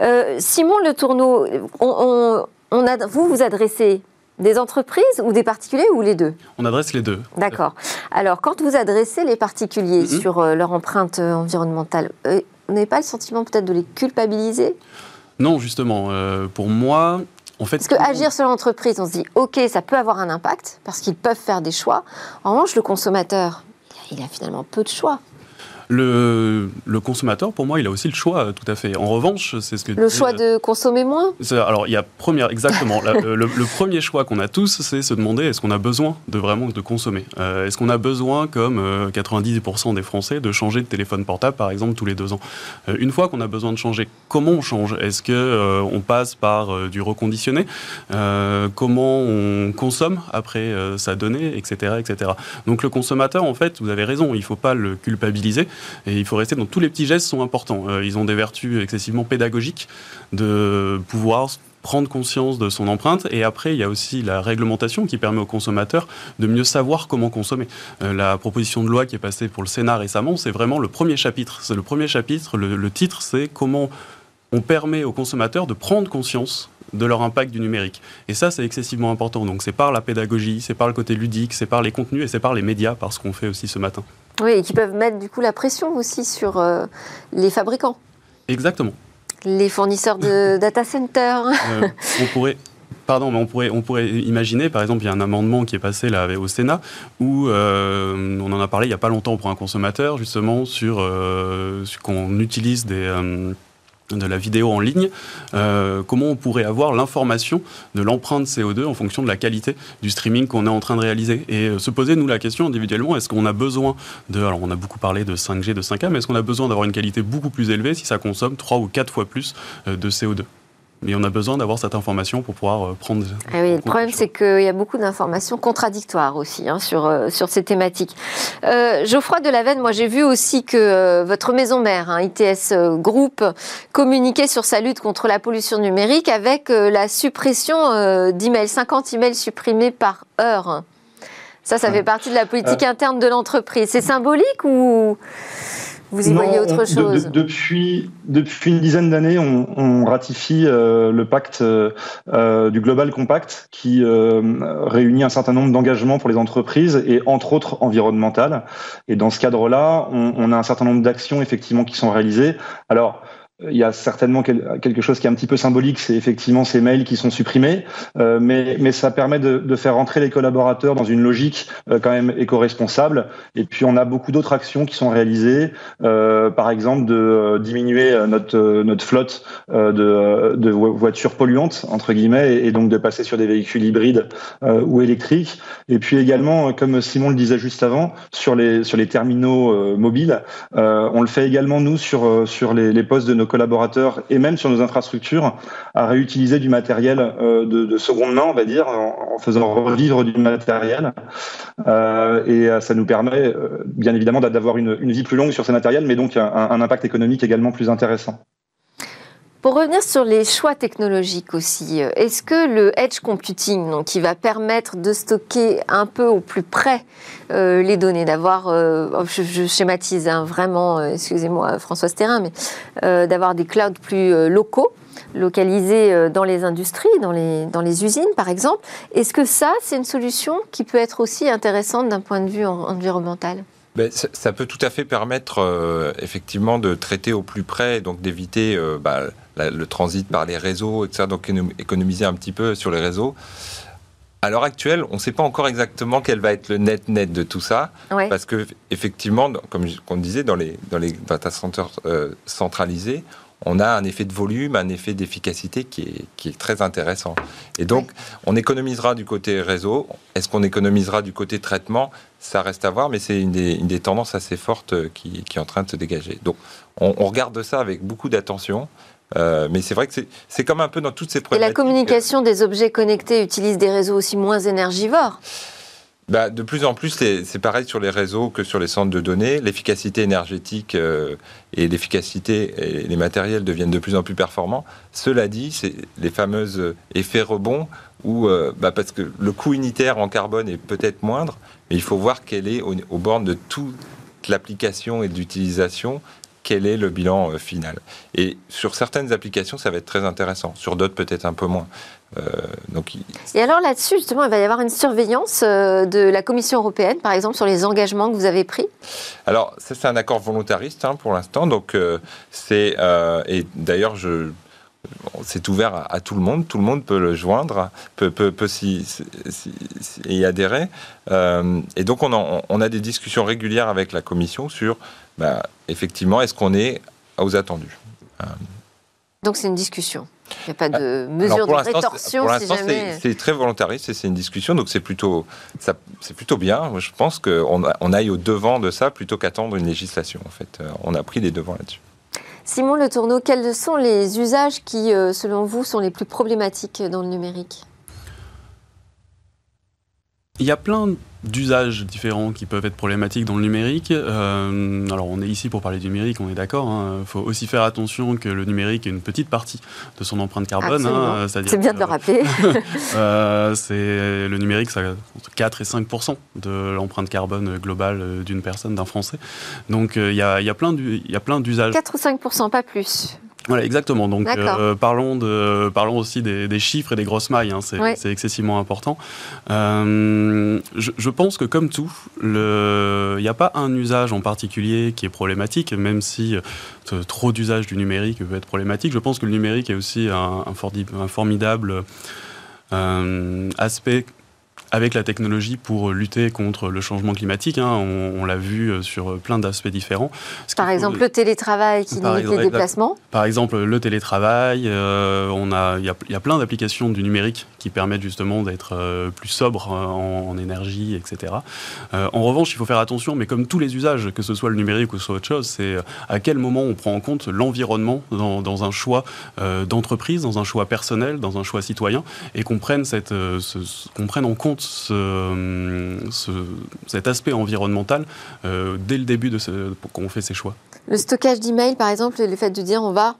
Euh, Simon Le Tourneau, on, on, on a, vous vous adressez des entreprises ou des particuliers ou les deux? On adresse les deux. D'accord. Alors quand vous adressez les particuliers mm -hmm. sur euh, leur empreinte environnementale, euh, vous n'avez pas le sentiment peut-être de les culpabiliser? Non, justement. Euh, pour moi, en fait, parce que agir sur l'entreprise, on se dit, ok, ça peut avoir un impact parce qu'ils peuvent faire des choix. En revanche, le consommateur, il a finalement peu de choix. Le, le, consommateur, pour moi, il a aussi le choix, tout à fait. En revanche, c'est ce que le choix de consommer moins? Alors, il y a première, exactement. la, (laughs) le, le, premier choix qu'on a tous, c'est se demander est-ce qu'on a besoin de vraiment de consommer? Euh, Est-ce qu'on a besoin, comme euh, 90% des Français, de changer de téléphone portable, par exemple, tous les deux ans? Euh, Une fois qu'on a besoin de changer, comment on change? Est-ce que euh, on passe par euh, du reconditionné? Comment on consomme après sa donnée, etc., etc. Donc, le consommateur, en fait, vous avez raison, il ne faut pas le culpabiliser. Et il faut rester, donc tous les petits gestes sont importants. Euh, ils ont des vertus excessivement pédagogiques de pouvoir prendre conscience de son empreinte. Et après, il y a aussi la réglementation qui permet aux consommateurs de mieux savoir comment consommer. Euh, la proposition de loi qui est passée pour le Sénat récemment, c'est vraiment le premier chapitre. C'est le premier chapitre. le titre, c'est comment on permet aux consommateurs de prendre conscience de leur impact du numérique. Et ça, c'est excessivement important. Donc c'est par la pédagogie, c'est par le côté ludique, c'est par les contenus et c'est par les médias, par ce qu'on fait aussi ce matin. Oui, et qui peuvent mettre du coup la pression aussi sur euh, les fabricants. Exactement. Les fournisseurs de (laughs) data centers. Euh, on pourrait Pardon, mais on pourrait, on pourrait imaginer, par exemple, il y a un amendement qui est passé là au Sénat où euh, on en a parlé il n'y a pas longtemps pour un consommateur, justement, sur qu'on utilise des de la vidéo en ligne, euh, comment on pourrait avoir l'information de l'empreinte CO2 en fonction de la qualité du streaming qu'on est en train de réaliser. Et euh, se poser, nous, la question individuellement, est-ce qu'on a besoin de... Alors, on a beaucoup parlé de 5G, de 5K, mais est-ce qu'on a besoin d'avoir une qualité beaucoup plus élevée si ça consomme 3 ou 4 fois plus euh, de CO2 mais on a besoin d'avoir cette information pour pouvoir euh, prendre. Ah oui, le problème, c'est qu'il y a beaucoup d'informations contradictoires aussi hein, sur, euh, sur ces thématiques. Euh, Geoffroy Delavenne, moi j'ai vu aussi que euh, votre maison mère, hein, ITS Group, communiquait sur sa lutte contre la pollution numérique avec la suppression d'emails, 50 emails supprimés par heure. Ça, ça fait partie de la politique interne de l'entreprise. C'est symbolique ou vous y voyez autre chose depuis, depuis une dizaine d'années, on, on, ratifie euh, le pacte euh, du Global Compact qui euh, réunit un certain nombre d'engagements pour les entreprises et entre autres environnementales. Et dans ce cadre-là, on, on, a un certain nombre d'actions effectivement qui sont réalisées. Alors, il y a certainement quelque chose qui est un petit peu symbolique, c'est effectivement ces mails qui sont supprimés, euh, mais, mais ça permet de, de, faire entrer les collaborateurs dans une logique euh, quand même éco-responsable. Et puis on a beaucoup d'autres actions qui sont réalisées, euh, par exemple de euh, diminuer notre, notre flotte de, de, voitures polluantes entre guillemets, et, donc de passer sur des véhicules hybrides ou électriques. Et puis également, comme Simon le disait juste avant, sur les sur les terminaux mobiles, on le fait également nous sur sur les, les postes de nos collaborateurs et même sur nos infrastructures à réutiliser du matériel euh, de, de, seconde main, on va dire, en, faisant revivre du matériel. Euh, et euh, ça nous permet, bien évidemment, d'avoir une, vie plus longue sur ces matériels, mais donc un impact économique également plus intéressant. Pour revenir sur les choix technologiques aussi, est-ce que le edge computing, donc, qui va permettre de stocker un peu au plus près euh, les données, d'avoir, euh, je, schématise hein, vraiment, euh, excusez-moi François Terrain, mais euh, d'avoir des clouds plus euh, locaux, localisés dans les industries, dans les, usines par exemple, est-ce que ça, c'est une solution qui peut être aussi intéressante d'un point de vue environnemental? Ben, ça, ça, peut tout à fait permettre effectivement de traiter au plus près, donc d'éviter bah, le transit par les réseaux, etc. Donc économiser un petit peu sur les réseaux. À l'heure actuelle, on ne sait pas encore exactement quel va être le net-net de tout ça, ouais. parce que effectivement, comme on disait, dans les, dans les data centers euh, centralisés, on a un effet de volume, un effet d'efficacité qui est, qui est, très intéressant. Et donc, on économisera du côté réseau. Est-ce qu'on économisera du côté traitement? Ça reste à voir, mais c'est une, une des, tendances assez fortes qui, qui, est en train de se dégager. Donc, on, on regarde ça avec beaucoup d'attention. Euh, mais c'est vrai que c'est comme un peu dans toutes ces problématiques. Et la communication des objets connectés utilise des réseaux aussi moins énergivores bah, de plus en plus, c'est pareil sur les réseaux que sur les centres de données. L'efficacité énergétique euh, et l'efficacité et les matériels deviennent de plus en plus performants. Cela dit, c'est les fameuses effets rebonds où, euh, bah, parce que le coût unitaire en carbone est peut-être moindre, mais il faut voir quelle est au, au bord de toute l'application et d'utilisation quel est le bilan euh, final. Et sur certaines applications, ça va être très intéressant. Sur d'autres, peut-être un peu moins. Euh, donc, Et alors là-dessus, justement, il va y avoir une surveillance euh, de la Commission européenne, par exemple, sur les engagements que vous avez pris? Alors, ça, c'est un accord volontariste hein, pour l'instant. Donc, euh, c'est. Et d'ailleurs, je c'est ouvert à, à, tout le monde, tout le monde peut le joindre, peut, peut, peut s'y, y adhérer. Euh, et donc on, en, on, a des discussions régulières avec la Commission sur, bah, effectivement, est-ce qu'on est aux attendus euh. Donc c'est une discussion il n'y a pas de mesure de rétorsion Pour l'instant, si jamais... c'est très volontariste et c'est une discussion, donc c'est plutôt, plutôt bien. Je pense qu'on on aille au devant de ça plutôt qu'attendre une législation. En fait, on a pris les devants là-dessus. Simon Le Tourneau, quels sont les usages qui, euh, selon vous, sont les plus problématiques dans le numérique? Il y a plein d'usages différents qui peuvent être problématiques dans le numérique. Euh, alors on est ici pour parler du numérique, on est d'accord. Il hein. faut aussi faire attention que le numérique est une petite partie de son empreinte carbone. Hein, c'est bien de le rappeler. (laughs) euh, c'est le numérique, ça entre 4 et 5% de l'empreinte carbone globale d'une personne, d'un Français. Donc il y, a, y, a plein d'usages. 4 ou 5 pas plus. Voilà, exactement. Donc, euh, parlons, de, parlons aussi des, chiffres et des grosses mailles. Hein. C'est excessivement important. Euh, je, pense que, comme tout, il n'y a pas un usage en particulier qui est problématique, même si euh, trop d'usage du numérique peut être problématique. Je pense que le numérique est aussi un, un formidable aspect avec la technologie pour lutter contre le changement climatique. Hein. On, l'a vu euh, sur plein d'aspects différents. par exemple, le télétravail qui limite les déplacements Par exemple, le télétravail. Euh, on a, il y, a plein d'applications du numérique qui permettent justement d'être euh, plus sobre en, énergie, etc. en revanche, il faut faire attention, mais comme tous les usages, que ce soit le numérique ou soit autre chose, c'est à quel moment on prend en compte l'environnement dans, un choix d'entreprise, dans un choix personnel, dans un choix citoyen, et qu'on prenne, cette, qu'on prenne en compte ce, cet aspect environnemental euh, dès le début de ce, quand on fait ses choix. Le stockage d'emails, par exemple, le fait de dire on va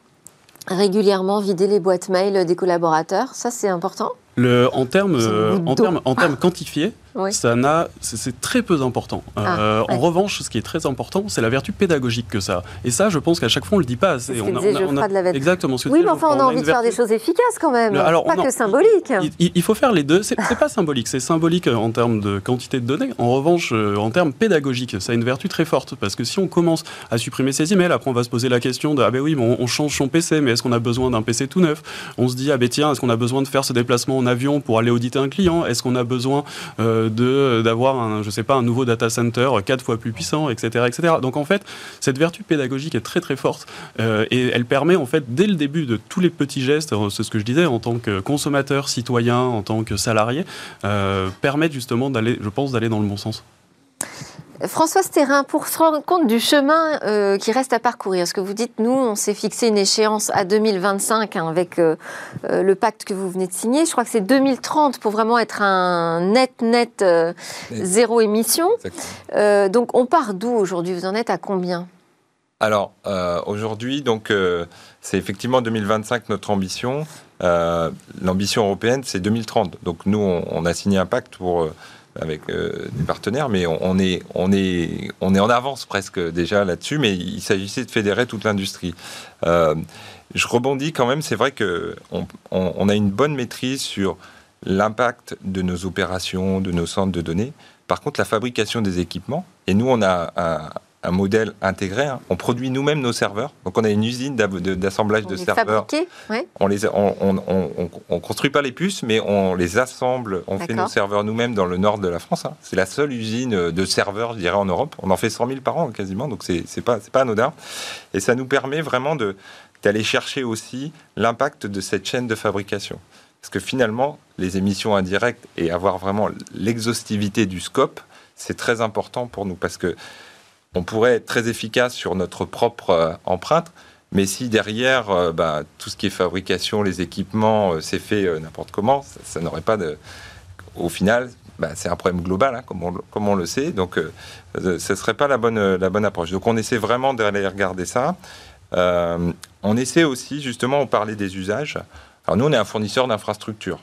régulièrement vider les boîtes mail des collaborateurs, ça c'est important? Le, en termes euh, en termes, en termes quantifiés, ça n'a, c'est très peu important. Euh, ah, en revanche, ce qui est très important, c'est la vertu pédagogique que ça a. Et ça, je pense qu'à chaque fois, on le dit pas assez. On a, de exactement. Ce oui, mais enfin, on a envie de faire des choses efficaces quand même. alors, pas que symbolique. Il, faut faire les deux. C'est pas symbolique. C'est symbolique en termes de quantité de données. En revanche, euh, en termes pédagogiques, ça a une vertu très forte parce que si on commence à supprimer ses emails, après on va se poser la question de ah ben oui, mais on, change son PC, mais est-ce qu'on a besoin d'un PC tout neuf? On se dit ah ben tiens, est-ce qu'on a besoin de faire ce déplacement en avion pour aller auditer un client? Est-ce qu'on a besoin euh, de d'avoir un, je sais pas, un nouveau data center quatre fois plus puissant, etc., etc. Donc en fait, cette vertu pédagogique est très très forte euh, et elle permet en fait dès le début de tous les petits gestes, euh, c'est ce que je disais, en tant que consommateur, citoyen, en tant que salarié, euh, permettre justement d'aller, je pense, d'aller dans le bon sens. Françoise Terrain, pour se rendre compte du chemin euh, qui reste à parcourir, ce que vous dites, nous, on s'est fixé une échéance à 2025 hein, avec euh, euh, le pacte que vous venez de signer. Je crois que c'est 2030 pour vraiment être un net, net, zéro émission. donc, on part d'où aujourd'hui? Vous en êtes à combien? Alors, aujourd'hui, donc, c'est effectivement 2025 notre ambition. L'ambition européenne, c'est 2030. Donc, nous, on a signé un pacte pour avec euh, des partenaires, mais on, est, on, est, on est en avance presque déjà là-dessus, mais il s'agissait de fédérer toute l'industrie. Euh, je rebondis quand même, c'est vrai qu'on on, a une bonne maîtrise sur l'impact de nos opérations, de nos centres de données. Par contre, la fabrication des équipements, et nous, on a un, un modèle intégré. Hein. On produit nous-mêmes nos serveurs. Donc on a une usine d'assemblage de, serveurs. On les, on, construit pas les puces, mais on les assemble. On fait nos serveurs nous-mêmes dans le nord de la France. Hein. C'est la seule usine de serveurs, je dirais, en Europe. On en fait 100 000 par an quasiment, donc c'est pas c'est pas anodin. Et ça nous permet vraiment de d'aller chercher aussi l'impact de cette chaîne de fabrication. Parce que finalement, les émissions indirectes et avoir vraiment l'exhaustivité du scope, c'est très important pour nous parce que on pourrait être très efficace sur notre propre euh, empreinte, mais si derrière, euh, bah, tout ce qui est fabrication, les équipements, euh, c'est fait n'importe comment, ça, n'aurait pas de... Au final, bah, c'est un problème global, hein, comme, on, le sait. Donc, ce ne serait pas la bonne, la bonne approche. Donc, on essaie vraiment d'aller regarder ça. on essaie aussi, justement, on parlait des usages. Alors, nous, on est un fournisseur d'infrastructures.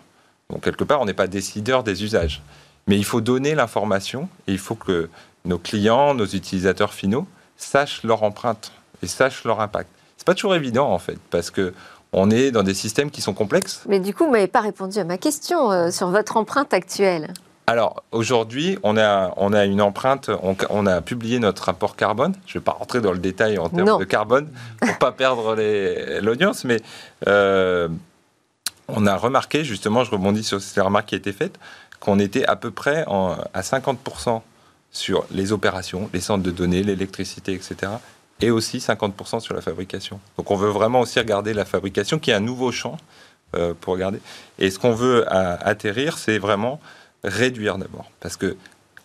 Donc, quelque part, on n'est pas décideur des usages. Mais il faut donner l'information et il faut que nos clients, nos utilisateurs finaux sachent leur empreinte et sachent leur impact. C'est pas toujours évident en fait, parce que on est dans des systèmes qui sont complexes. Mais du coup, vous m'avez pas répondu à ma question euh, sur votre empreinte actuelle. Alors aujourd'hui, on a, on a une empreinte, on, a publié notre rapport carbone. Je ne vais pas rentrer dans le détail en termes de carbone pour pas perdre l'audience, mais euh, on a remarqué, justement, je rebondis sur ces remarques qui a été faites, qu'on était à peu près à 50% sur les opérations, les centres de données, l'électricité, etc. Et aussi 50% sur la fabrication. Donc on veut vraiment aussi regarder la fabrication, qui est un nouveau champ euh, pour regarder. Et ce qu'on veut atterrir, c'est vraiment réduire d'abord. Parce que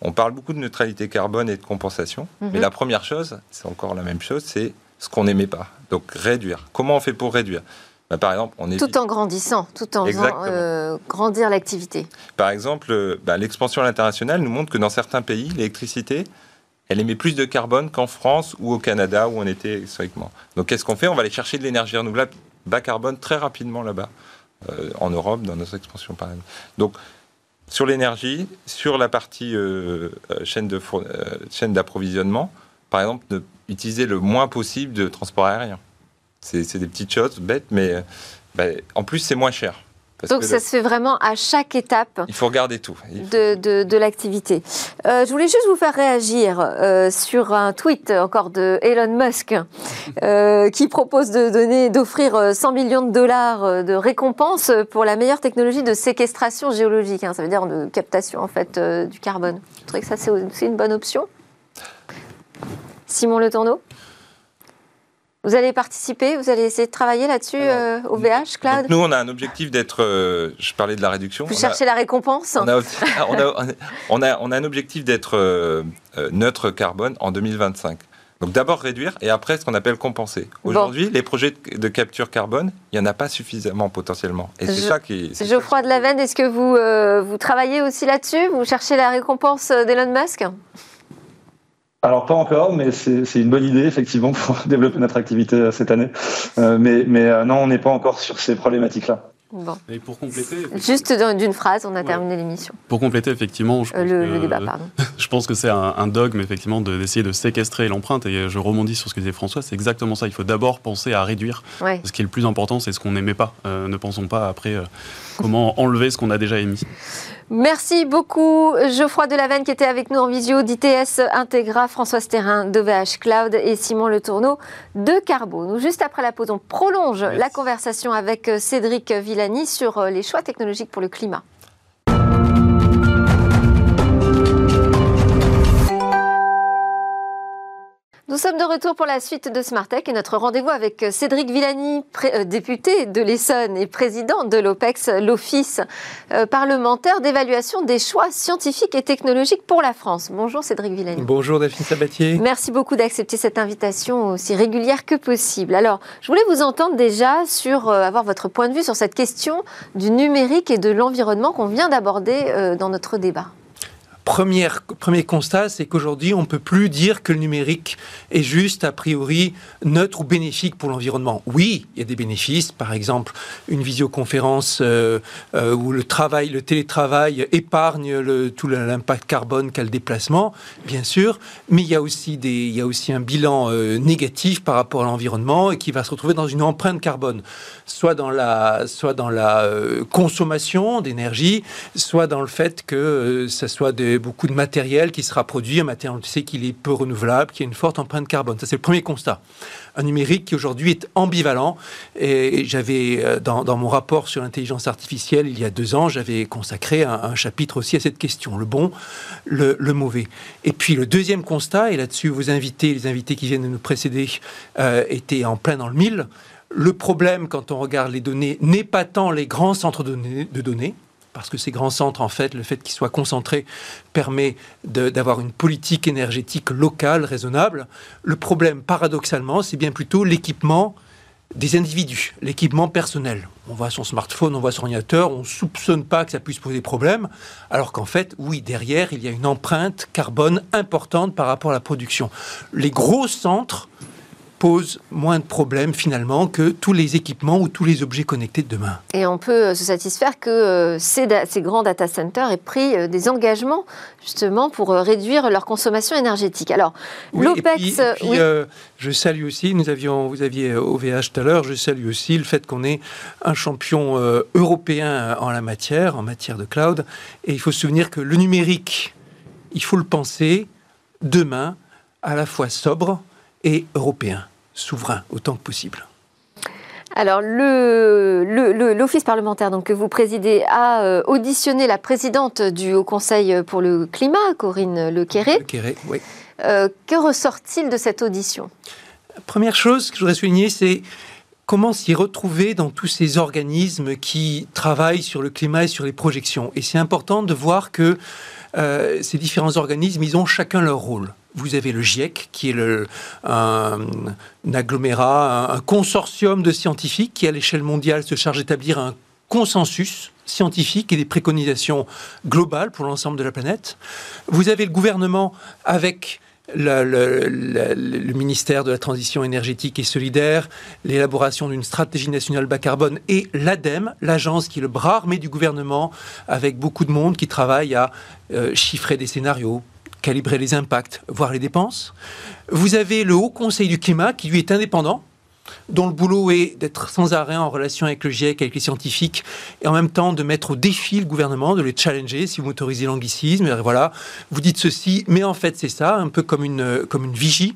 on parle beaucoup de neutralité carbone et de compensation. Mais mhm. la première chose, c'est encore la même chose, c'est ce qu'on n'aimait pas. Donc réduire. Comment on fait pour réduire? Bah, par exemple, on Tout en grandissant, tout en faisant euh, grandir l'activité. Par exemple, bah, l'expansion internationale nous montre que dans certains pays, l'électricité, elle émet plus de carbone qu'en France ou au Canada où on était historiquement. Donc qu'est-ce qu'on fait? On va aller chercher de l'énergie renouvelable bas carbone très rapidement là-bas, euh, en Europe, dans notre expansion par exemple. Donc sur l'énergie, sur la partie euh, chaîne d'approvisionnement, par exemple, de utiliser le moins possible de transport aérien. C'est des petites choses bêtes, mais euh, bah, en plus, c'est moins cher. Donc ça se fait vraiment à chaque étape. Il faut regarder tout. De, de, l'activité. Euh, je voulais juste vous faire réagir euh, sur un tweet encore de Elon Musk (laughs) qui propose de donner, d'offrir 100 millions de dollars de récompense pour la meilleure technologie de séquestration géologique. Hein. ça veut dire de captation en fait du carbone. Vous trouvez que ça c'est une bonne option Simon Le Tourneau? Vous allez participer, vous allez essayer de travailler là-dessus euh, au VH Cloud Nous, on a un objectif d'être, euh, je parlais de la réduction. Vous cherchez la récompense on a, (laughs) on, a, on, a, un objectif d'être euh, neutre carbone en 2025. Donc d'abord réduire et après ce qu'on appelle compenser. Aujourd'hui, les projets de capture carbone, il n'y en a pas suffisamment potentiellement. Et c'est ça qui est... Geoffroy de la Veine, est-ce que vous, vous travaillez aussi là-dessus? Vous cherchez la récompense d'Elon Musk? Alors pas encore, mais c'est une bonne idée effectivement pour (laughs) développer notre activité euh, cette année. Euh, mais mais euh, non, on n'est pas encore sur ces problématiques-là. Bon. Et pour compléter, juste d'une phrase, on a terminé l'émission. Pour compléter, effectivement, je pense le, que, débat, pardon. (laughs) je pense que c'est un, dogme effectivement d'essayer de, séquestrer l'empreinte. Et je rebondis sur ce que disait François, c'est exactement ça. Il faut d'abord penser à réduire. Ce qui est le plus important, c'est ce qu'on n'aimait pas. ne pensons pas après comment enlever ce qu'on a déjà émis. Merci beaucoup Geoffroy Delaveine qui était avec nous en visio d'ITS Integra, François Sterrin de VH Cloud et Simon Le Tourneau de Carbo. Nous, juste après la pause, on prolonge la conversation avec Cédric Villani sur les choix technologiques pour le climat. Nous sommes de retour pour la suite de Smartech et notre rendez-vous avec Cédric Villani, euh, député de l'Essonne et président de l'OPEX, l'Office euh, parlementaire d'évaluation des choix scientifiques et technologiques pour la France. Bonjour Cédric Villani. Bonjour Daphine Sabatier. Merci beaucoup d'accepter cette invitation aussi régulière que possible. Alors, je voulais vous entendre déjà sur euh, avoir votre point de vue sur cette question du numérique et de l'environnement qu'on vient d'aborder dans notre débat premier constat, c'est qu'aujourd'hui, on ne peut plus dire que le numérique est juste, a priori, neutre ou bénéfique pour l'environnement. Oui, il y a des bénéfices, par exemple, une visioconférence euh, euh, où le travail, le télétravail épargne tout l'impact carbone qu'a le déplacement, bien sûr, mais il y a aussi, des, il y a aussi un bilan euh, négatif par rapport à l'environnement et qui va se retrouver dans une empreinte carbone, soit dans la, soit dans la consommation d'énergie, soit dans le fait que ça soit des beaucoup de matériel qui sera produit, un matériel, on sait qu'il est peu renouvelable, qui a une forte empreinte carbone. Ça, c'est le premier constat. Un numérique qui aujourd'hui est ambivalent. Et j'avais, euh, dans, mon rapport sur l'intelligence artificielle, il y a deux ans, j'avais consacré un, chapitre aussi à cette question, le bon, le, mauvais. Et puis le deuxième constat, et là-dessus, vos invités, les invités qui viennent de nous précéder, euh, étaient en plein dans le mille. Le problème, quand on regarde les données, n'est pas tant les grands centres de données parce que ces grands centres, en fait, le fait qu'ils soient concentrés permet d'avoir une politique énergétique locale raisonnable. Le problème, paradoxalement, c'est bien plutôt l'équipement des individus, l'équipement personnel. On voit son smartphone, on voit son ordinateur, on ne soupçonne pas que ça puisse poser problème, alors qu'en fait, oui, derrière, il y a une empreinte carbone importante par rapport à la production. Les gros centres pose moins de problèmes finalement que tous les équipements ou tous les objets connectés de demain. Et on peut euh, se satisfaire que euh, ces, ces grands data centers aient pris euh, des engagements justement pour réduire leur consommation énergétique. Alors, l'OPEX... Oui. je salue aussi, nous avions, vous aviez OVH tout à l'heure, je salue aussi le fait qu'on ait un champion européen en la matière, en matière de cloud. Et il faut se souvenir que le numérique, il faut le penser demain à la fois sobre et européen souverain autant que possible. Alors, l'Office parlementaire donc, que vous présidez a euh, auditionné la présidente du Haut Conseil pour le climat, Corinne Lequéré. Lequéré, oui. Euh, que ressort-il de cette audition? Première chose que je voudrais souligner, c'est comment s'y retrouver dans tous ces organismes qui travaillent sur le climat et sur les projections. Et c'est important de voir que euh, ces différents organismes, ils ont chacun leur rôle. Vous avez le GIEC, qui est un, agglomérat, un, consortium de scientifiques qui, à l'échelle mondiale, se charge d'établir un consensus scientifique et des préconisations globales pour l'ensemble de la planète. Vous avez le gouvernement avec le, ministère de la Transition énergétique et solidaire, l'élaboration d'une stratégie nationale bas carbone et l'ADEME, l'agence qui est le bras armé du gouvernement, avec beaucoup de monde qui travaille à euh, chiffrer des scénarios, calibrer les impacts, voir les dépenses. Vous avez le Haut Conseil du climat qui lui est indépendant, dont le boulot est d'être sans arrêt en relation avec le GIEC, avec les scientifiques, et en même temps de mettre au défi le gouvernement, de les challenger, si vous m'autorisez l'anglicisme. Voilà, vous dites ceci, mais en fait c'est ça, un peu comme une, comme une vigie.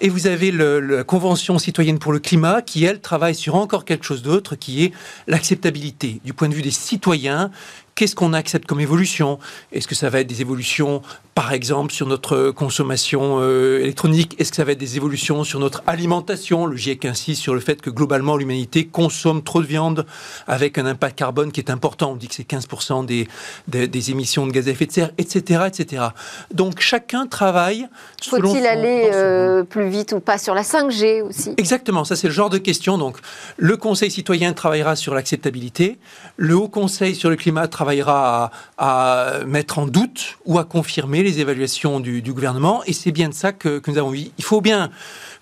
Et vous avez la Convention citoyenne pour le climat, qui elle travaille sur encore quelque chose d'autre, qui est l'acceptabilité du point de vue des citoyens qu'est-ce qu'on accepte comme évolution? Est-ce que ça va être des évolutions, par exemple, sur notre consommation euh, électronique Est-ce que ça va être des évolutions sur notre alimentation? Le GIEC insiste sur le fait que globalement, l'humanité consomme trop de viande avec un impact carbone qui est important. On dit que c'est 15% des, des, émissions de gaz à effet de serre, etc. etc. Donc chacun travaille. Faut-il aller euh, plus vite ou pas sur la 5G aussi? Exactement, ça c'est le genre de question. Donc le Conseil citoyen travaillera sur l'acceptabilité, le Haut Conseil sur le climat travaillera travaillera à, mettre en doute ou à confirmer les évaluations du, gouvernement. Et c'est bien de ça que, nous avons vu. Il faut bien.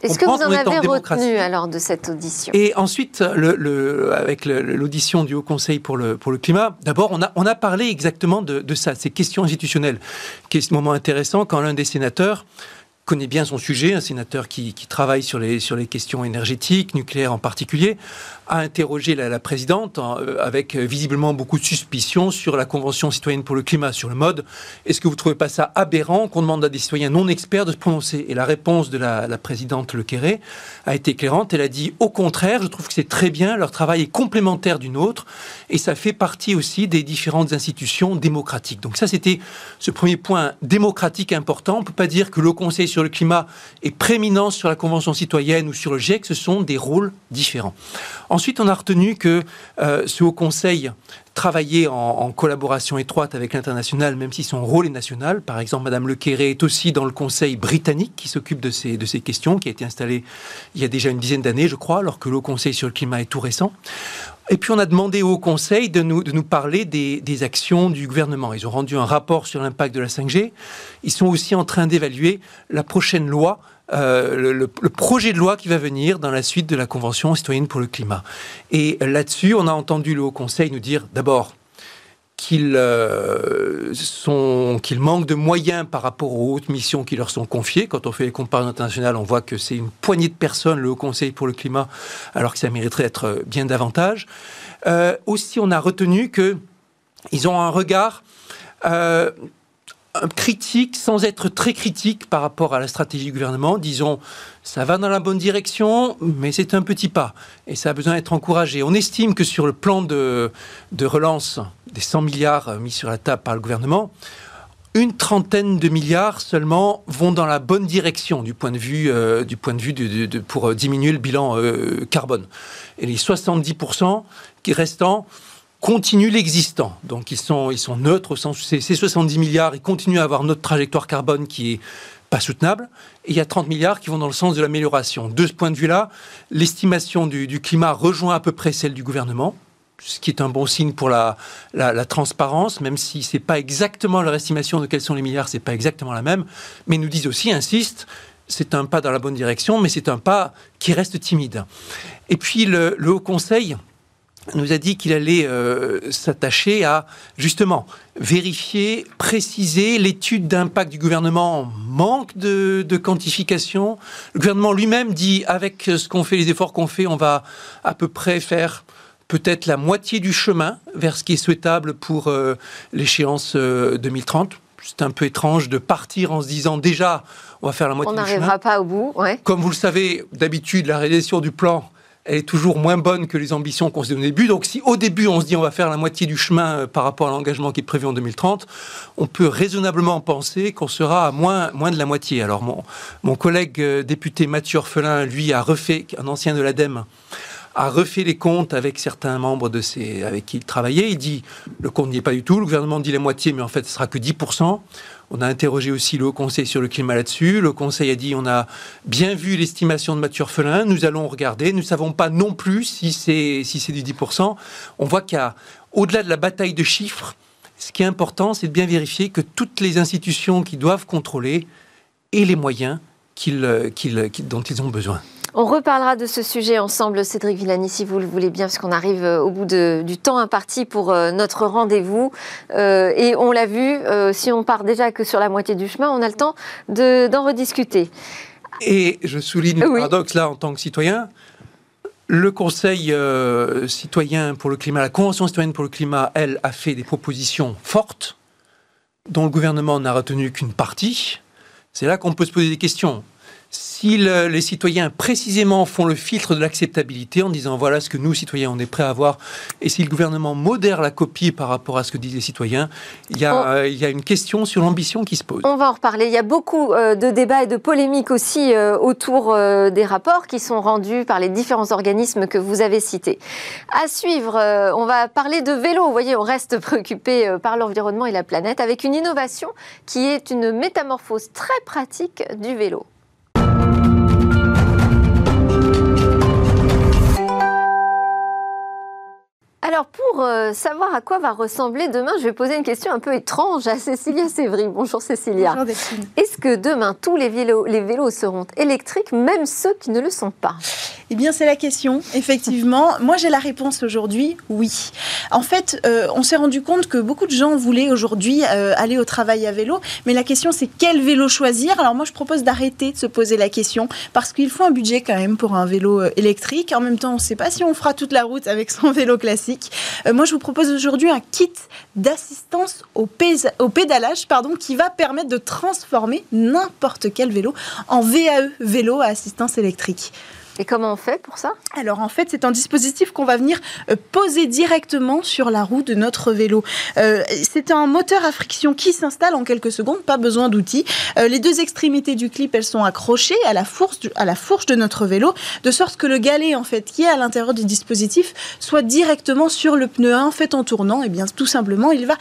Est-ce que vous en avez retenu alors de cette audition? Et ensuite, le, avec l'audition du Haut Conseil pour le, pour le climat, d'abord, on a, on a parlé exactement de, de ça, ces questions institutionnelles, qui est ce moment intéressant quand l'un des sénateurs connaît bien son sujet, un sénateur qui, qui, travaille sur les, sur les questions énergétiques, nucléaires en particulier, a interrogé la, présidente euh, avec euh, visiblement beaucoup de suspicions sur la Convention citoyenne pour le climat, sur le mode. Est-ce que vous ne trouvez pas ça aberrant qu'on demande à des citoyens non experts de se prononcer? Et la réponse de la, présidente Le Quéré a été éclairante. Elle a dit au contraire, je trouve que c'est très bien, leur travail est complémentaire du nôtre et ça fait partie aussi des différentes institutions démocratiques. Donc ça, c'était ce premier point démocratique important. On ne peut pas dire que le Conseil sur le climat est prééminent sur la Convention citoyenne ou sur le GIEC, ce sont des rôles différents. On a retenu que euh, ce Haut Conseil travaillait en, collaboration étroite avec l'international, même si son rôle est national. Par exemple, Madame Le Quéré est aussi dans le Conseil britannique qui s'occupe de ces, questions, qui a été installé il y a déjà une dizaine d'années, je crois, alors que le Haut Conseil sur le climat est tout récent. Et puis on a demandé au Conseil de nous, parler des, actions du gouvernement. Ils ont rendu un rapport sur l'impact de la 5G. Ils sont aussi en train d'évaluer la prochaine loi euh, le, projet de loi qui va venir dans la suite de la Convention citoyenne pour le climat. Et là-dessus, on a entendu le Haut Conseil nous dire d'abord qu'ils euh, manquent de moyens par rapport aux hautes missions qui leur sont confiées. Quand on fait les comparaisons internationales, on voit que c'est une poignée de personnes, le Haut Conseil pour le climat, alors que ça mériterait d'être bien davantage. Euh, aussi, on a retenu qu'ils ont un regard critique sans être très critique par rapport à la stratégie du gouvernement. Disons, ça va dans la bonne direction, mais c'est un petit pas et ça a besoin d'être encouragé. On estime que sur le plan de, de relance des 100 milliards mis sur la table par le gouvernement, une trentaine de milliards seulement vont dans la bonne direction du point de vue, euh, du point de vue pour diminuer le bilan euh, carbone. Et les 70% qui restants continuent l'existant. Donc ils sont, ils sont neutres au sens où ces 70 milliards, ils continuent à avoir notre trajectoire carbone qui est pas soutenable. Et il y a 30 milliards qui vont dans le sens de l'amélioration. De ce point de vue-là, l'estimation du, climat rejoint à peu près celle du gouvernement, ce qui est un bon signe pour la, transparence, même si c'est pas exactement leur estimation de quels sont les milliards, c'est pas exactement la même. Mais nous disent aussi, insistent, c'est un pas dans la bonne direction, mais c'est un pas qui reste timide. Et puis le Haut Conseil, nous a dit qu'il allait euh, s'attacher à justement vérifier, préciser l'étude d'impact du gouvernement manque de, quantification. Le gouvernement lui-même dit avec ce qu'on fait, les efforts qu'on fait, on va à peu près faire peut-être la moitié du chemin vers ce qui est souhaitable pour euh, l'échéance 2030. Euh, C'est un peu étrange de partir en se disant déjà on va faire la moitié du chemin. On n'arrivera pas au bout. Comme vous le savez, d'habitude, la réalisation du plan elle est toujours moins bonne que les ambitions qu'on s'est données au début. Donc si au début on se dit on va faire la moitié du chemin euh, par rapport à l'engagement qui est prévu en 2030, on peut raisonnablement penser qu'on sera à moins, moins de la moitié. Alors mon, mon collègue euh, député Mathieu Orphelin, lui, a refait, un ancien de l'ADEME, a refait les comptes avec certains membres de ses, avec qui il travaillait. Il dit le compte n'y est pas du tout. Le gouvernement dit la moitié, mais en fait, ce sera que 10%. On a interrogé aussi le Haut Conseil sur le climat là-dessus. Le Conseil a dit on a bien vu l'estimation de Mathieu Orphelin, nous allons regarder. Nous ne savons pas non plus si c'est si du 10%. On voit qu'il y a, au-delà de la bataille de chiffres, ce qui est important, c'est de bien vérifier que toutes les institutions qui doivent contrôler aient les moyens dont ils ont besoin. On reparlera de ce sujet ensemble, Cédric Villani, si vous le voulez bien, parce qu'on arrive euh, au bout du temps imparti pour euh, notre rendez-vous. Euh, et on l'a vu, si on part déjà que sur la moitié du chemin, on a le temps d'en rediscuter. Et je souligne le paradoxe là en tant que citoyen. Le Conseil citoyen pour le climat, la Convention citoyenne pour le climat, elle, a fait des propositions fortes dont le gouvernement n'a retenu qu'une partie. C'est là qu'on peut se poser des questions si les citoyens précisément font le filtre de l'acceptabilité en disant voilà ce que nous, citoyens, on est prêts à avoir, et si le gouvernement modère la copie par rapport à ce que disent les citoyens, il y a, euh, il y a une question sur l'ambition qui se pose. On va en reparler. Il y a beaucoup euh, de débats et de polémiques aussi euh, autour des rapports qui sont rendus par les différents organismes que vous avez cités. À suivre, on va parler de vélo. Vous voyez, on reste (laughs) préoccupé par l'environnement et la planète avec une innovation qui est une métamorphose très pratique du vélo. Alors, pour euh, savoir à quoi va ressembler demain, je vais poser une question un peu étrange à Cécilia Sévry. Bonjour Cécilia. Bonjour Est-ce que demain, tous les vélos, les vélos seront électriques, même ceux qui ne le sont pas? Eh bien, c'est la question, effectivement. (laughs) Moi, j'ai la réponse aujourd'hui, oui. En fait, euh, on s'est rendu compte que beaucoup de gens voulaient aujourd'hui euh, aller au travail à vélo, mais la question, c'est quel vélo choisir? Alors moi, je propose d'arrêter de se poser la question, parce qu'il faut un budget quand même pour un vélo électrique. En même temps, on ne sait pas si on fera toute la route avec son (laughs) vélo classique. Euh, moi, je vous propose aujourd'hui un kit d'assistance au, pédalage qui va permettre de transformer n'importe quel vélo en VAE, vélo à assistance électrique. Et comment on fait pour ça? Alors en fait, c'est un dispositif qu'on va venir euh, poser directement sur la roue de notre vélo. Euh, c'est un moteur à friction qui s'installe en quelques secondes, pas besoin d'outils. Euh, les deux extrémités du clip, elles sont accrochées à la fourche, de notre vélo, de sorte que le galet en fait qui est à l'intérieur du dispositif soit directement sur le pneu 1. En fait, en tournant, et eh bien tout simplement, il va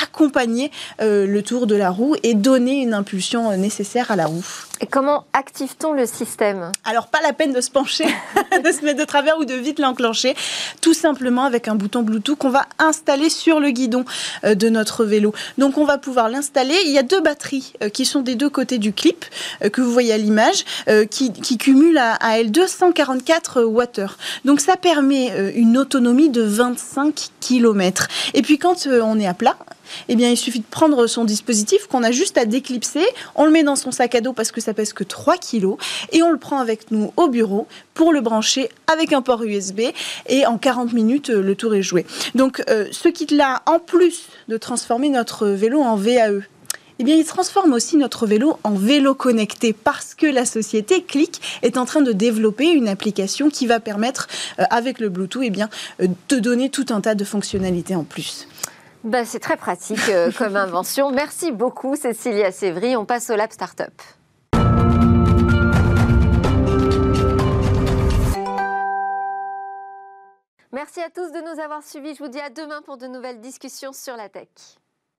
accompagner le tour de la roue et donner une impulsion nécessaire à la roue. Et comment active-t-on le système? Alors, pas la peine de se pencher, (laughs) de se mettre de travers ou de vite l'enclencher. Tout simplement avec un bouton Bluetooth qu'on va installer sur le guidon euh, de notre vélo. Donc, on va pouvoir l'installer. Il y a deux batteries euh, qui sont des deux côtés du clip euh, que vous voyez à l'image, qui, cumulent à, à elles 244 Wh. Donc, ça permet une autonomie de 25 km. Et puis, quand on est à plat, eh bien, il suffit de prendre son dispositif qu'on a juste à déclipser. On le met dans son sac à dos parce que ça pèse que 3 kilos et on le prend avec nous au bureau pour le brancher avec un port USB et en 40 minutes, euh, le tour est joué. Donc, euh, ce kit-là, en plus de transformer notre vélo en VAE, eh bien, il transforme aussi notre vélo en vélo connecté parce que la société Click est en train de développer une application qui va permettre, euh, avec le Bluetooth, eh bien, de donner tout un tas de fonctionnalités en plus. Ben, c'est très pratique euh, (laughs) comme invention. Merci beaucoup, Cécilia Sévry. On passe au Lab Startup. Merci à tous de nous avoir suivis. Je vous dis à demain pour de nouvelles discussions sur la tech.